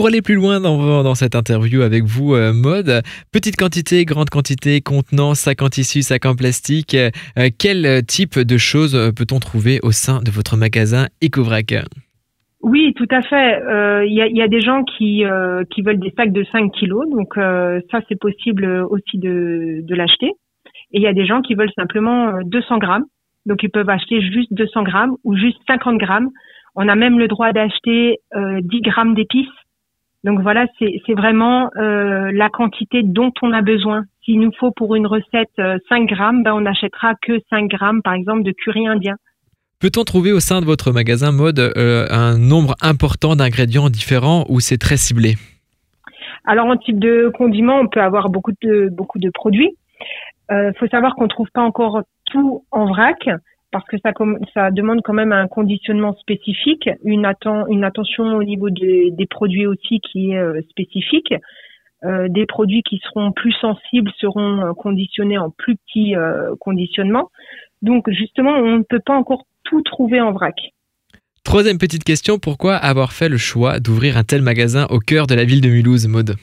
Pour aller plus loin dans, cette interview avec vous, euh, Maude, petite quantité, grande quantité, contenant, sac en tissu, sac en plastique, euh, quel type de choses peut-on trouver au sein de votre magasin EcoVrac oui, tout à fait. Il y, a, des gens qui, qui veulent des sacs de 5 kilos, donc ça c'est possible aussi de, de l'acheter. Et il y a des gens qui veulent simplement 200 grammes, donc ils peuvent acheter juste 200 grammes ou juste 50 grammes. On a même le droit d'acheter 10 grammes d'épices donc voilà, c'est vraiment euh, la quantité dont on a besoin. S'il nous faut pour une recette 5 euh, grammes, ben on n'achètera que 5 grammes, par exemple, de curry indien. Peut-on trouver au sein de votre magasin mode euh, un nombre important d'ingrédients différents ou c'est très ciblé? Alors en type de condiment, on peut avoir beaucoup de beaucoup de produits. Il faut savoir qu'on ne trouve pas encore tout en vrac parce que ça, ça demande quand même un conditionnement spécifique, une, une attention au niveau des produits aussi qui est euh, spécifique. Euh, des produits qui seront plus sensibles seront euh, conditionnés en plus petit euh, conditionnement. Donc justement, on ne peut pas encore tout trouver en vrac. Troisième petite question, pourquoi avoir fait le choix d'ouvrir un tel magasin au cœur de la ville de Mulhouse, Maude?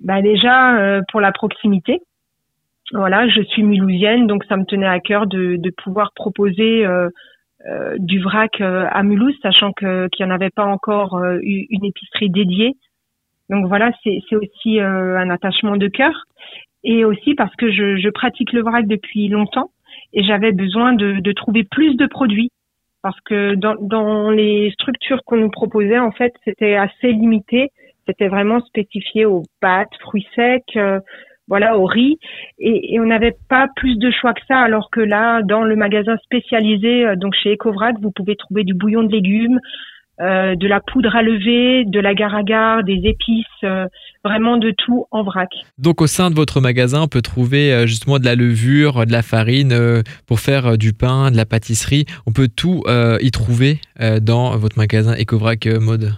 Bah Déjà, pour la proximité. Voilà, je suis mulhousienne, donc ça me tenait à cœur de, de pouvoir proposer euh, euh, du vrac euh, à Mulhouse, sachant que qu'il n'y en avait pas encore une épicerie dédiée. Donc voilà, c'est aussi un attachement de cœur, et aussi parce que je, je pratique le vrac depuis longtemps et j'avais besoin de, de trouver plus de produits parce que dans, dans les structures qu'on nous proposait, en fait, c'était assez limité. C'était vraiment spécifié aux pâtes, fruits secs, voilà, au riz. Et, on n'avait pas plus de choix que ça, alors que là, dans le magasin spécialisé, euh, donc chez Ecovrac, vous pouvez trouver du bouillon de légumes, euh, de la poudre à lever, de la agar des épices, euh, vraiment de tout en vrac. Donc au sein de votre magasin, on peut trouver justement de la levure, de la farine pour faire du pain, de la pâtisserie. On peut tout y trouver dans votre magasin Ecovrac Mode.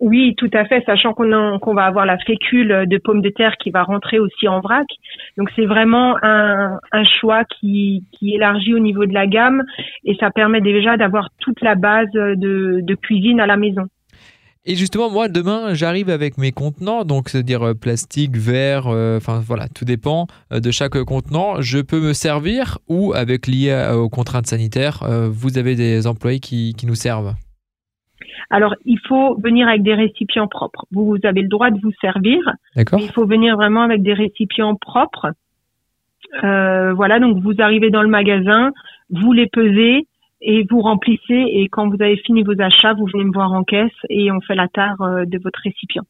Oui, tout à fait, sachant qu'on va avoir la fécule de pommes de terre qui va rentrer aussi en vrac. Donc c'est vraiment un, un choix qui, qui élargit au niveau de la gamme et ça permet déjà d'avoir toute la base de, de cuisine à la maison. Et justement, moi, demain, j'arrive avec mes contenants, donc c'est-à-dire euh, plastique, verre, euh, enfin voilà, tout dépend euh, de chaque contenant. Je peux me servir ou, avec lié aux contraintes sanitaires, vous avez des employés qui, qui nous servent? Alors, il faut venir avec des récipients propres. Vous, vous avez le droit de vous servir, mais il faut venir vraiment avec des récipients propres. Euh, voilà, donc vous arrivez dans le magasin, vous les pesez et vous remplissez. Et quand vous avez fini vos achats, vous venez me voir en caisse et on fait la tare euh, de votre récipient.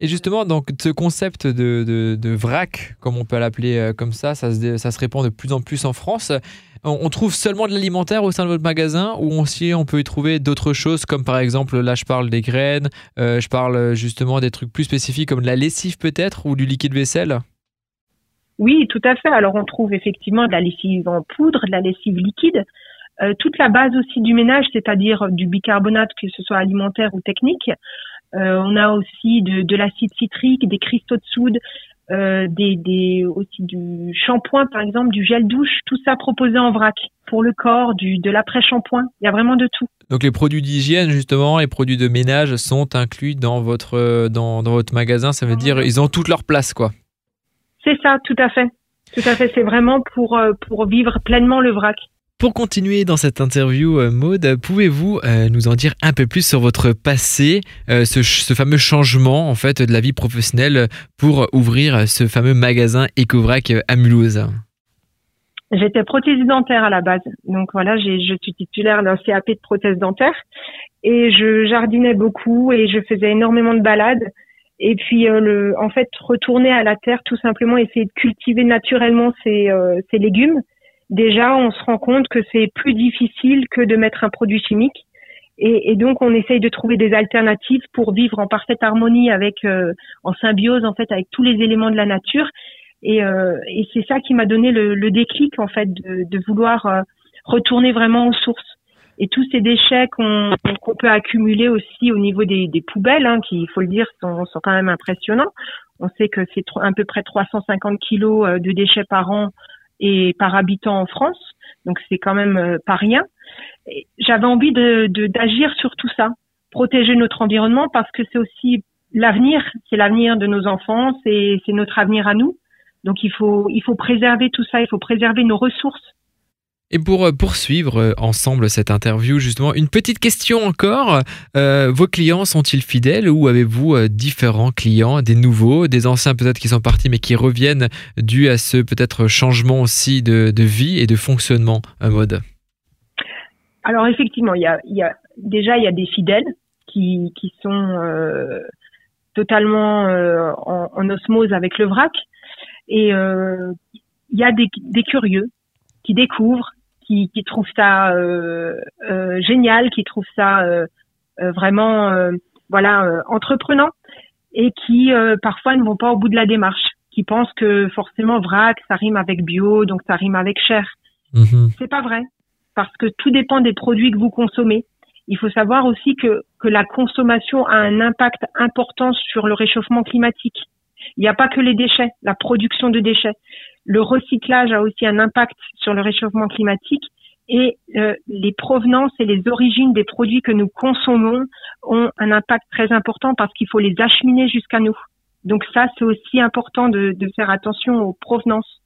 Et justement, donc ce concept de, de, vrac, comme on peut l'appeler euh, comme ça, ça se, ça se, répand de plus en plus en France. On, trouve seulement de l'alimentaire au sein de votre magasin ou aussi on peut y trouver d'autres choses comme par exemple, là je parle des graines, euh, je parle justement des trucs plus spécifiques comme de la lessive peut-être ou du liquide vaisselle? Oui, tout à fait. Alors on trouve effectivement de la lessive en poudre, de la lessive liquide. Euh, toute la base aussi du ménage, c'est-à-dire du bicarbonate, que ce soit alimentaire ou technique. Euh, on a aussi de, l'acide citrique, des cristaux de soude, euh, des, des, aussi du shampoing par exemple, du gel douche, tout ça proposé en vrac pour le corps, du, de l'après-shampoing. Il y a vraiment de tout. Donc les produits d'hygiène justement, les produits de ménage sont inclus dans votre dans, dans votre magasin. Ça veut dire ils ont toute leur place quoi. C'est ça, tout à fait. Tout à fait. C'est vraiment pour euh, pour vivre pleinement le vrac. Pour continuer dans cette interview, euh, Maude, pouvez-vous euh, nous en dire un peu plus sur votre passé, euh, ce, fameux changement en fait de la vie professionnelle pour ouvrir ce fameux magasin Ecovrac à Mulhouse? J'étais prothésiste dentaire à la base, donc voilà, je suis titulaire d'un CAP de prothèse dentaire. Et je jardinais beaucoup et je faisais énormément de balades. Et puis, en fait, retourner à la terre, tout simplement, essayer de cultiver naturellement ces légumes déjà on se rend compte que c'est plus difficile que de mettre un produit chimique. Et, donc on essaye de trouver des alternatives pour vivre en parfaite harmonie avec, euh, en symbiose en fait avec tous les éléments de la nature. Et, euh, c'est ça qui m'a donné le, déclic en fait de, vouloir euh, retourner vraiment aux sources. Et tous ces déchets qu'on peut accumuler aussi au niveau des, poubelles, hein, qui, il faut le dire, sont, sont quand même impressionnants. On sait que c'est à peu près 350 kilos de déchets par an et par habitant en France, donc c'est quand même euh, pas rien. J'avais envie de d'agir sur tout ça, protéger notre environnement parce que c'est aussi l'avenir, c'est l'avenir de nos enfants, c'est notre avenir à nous. Donc il faut il faut préserver tout ça, il faut préserver nos ressources. Et pour euh, poursuivre euh, ensemble cette interview, justement, une petite question encore. Euh, vos clients sont-ils fidèles ou avez-vous différents clients, des nouveaux, des anciens peut-être qui sont partis mais qui reviennent dû à ce peut-être changement aussi de, vie et de fonctionnement mode Alors effectivement, il y a, déjà il y a des fidèles qui, sont totalement en, osmose avec le vrac et il y a des curieux qui découvrent, qui, qui trouvent ça euh, euh, génial, qui trouvent ça euh, vraiment voilà entreprenant et qui parfois ne vont pas au bout de la démarche, qui pensent que forcément vrac ça rime avec bio donc ça rime avec cher. Mm C'est pas vrai parce que tout dépend des produits que vous consommez. Il faut savoir aussi que que la consommation a un impact important sur le réchauffement climatique. Il n'y a pas que les déchets, la production de déchets. Le recyclage a aussi un impact sur le réchauffement climatique et euh, les provenances et les origines des produits que nous consommons ont un impact très important parce qu'il faut les acheminer jusqu'à nous. Donc ça, c'est aussi important de, faire attention aux provenances.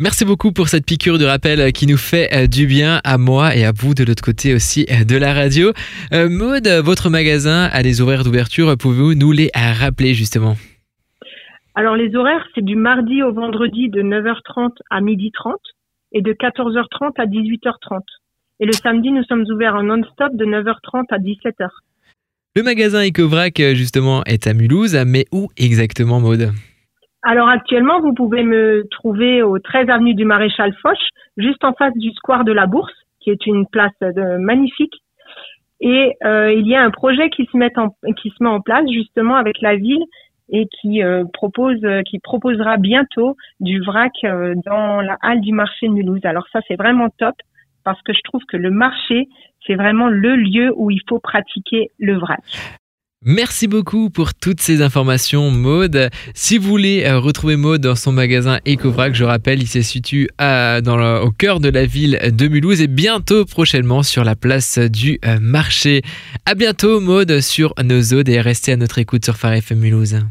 Merci beaucoup pour cette piqûre de rappel qui nous fait euh, du bien à moi et à vous de l'autre côté aussi euh, de la radio. Maud, votre magasin a des horaires d'ouverture, pouvez-vous nous les rappeler justement? Alors les horaires, c'est du mardi au vendredi de 9h30 à 12h30 et de 14h30 à 18h30. Et le samedi, nous sommes ouverts en non-stop de 9h30 à 17h. Le magasin Ecovrac, justement, est à Mulhouse, mais où exactement, Maude? Alors actuellement, vous pouvez me trouver au 13 avenue du Maréchal Foch, juste en face du square de la Bourse, qui est une place de, magnifique. Et euh, il y a un projet qui se, met en, qui se met en place justement avec la ville et qui euh, propose, euh, qui proposera bientôt du vrac euh, dans la halle du marché de Mulhouse. Alors ça, c'est vraiment top parce que je trouve que le marché, c'est vraiment le lieu où il faut pratiquer le vrac. Merci beaucoup pour toutes ces informations, Maude. Si vous voulez retrouver Maude dans son magasin EcoVrac, je rappelle, il se situe au cœur de la ville de Mulhouse et bientôt prochainement sur la place du marché. À bientôt, Maude, sur nos et restez à notre écoute sur Phare FM Mulhouse.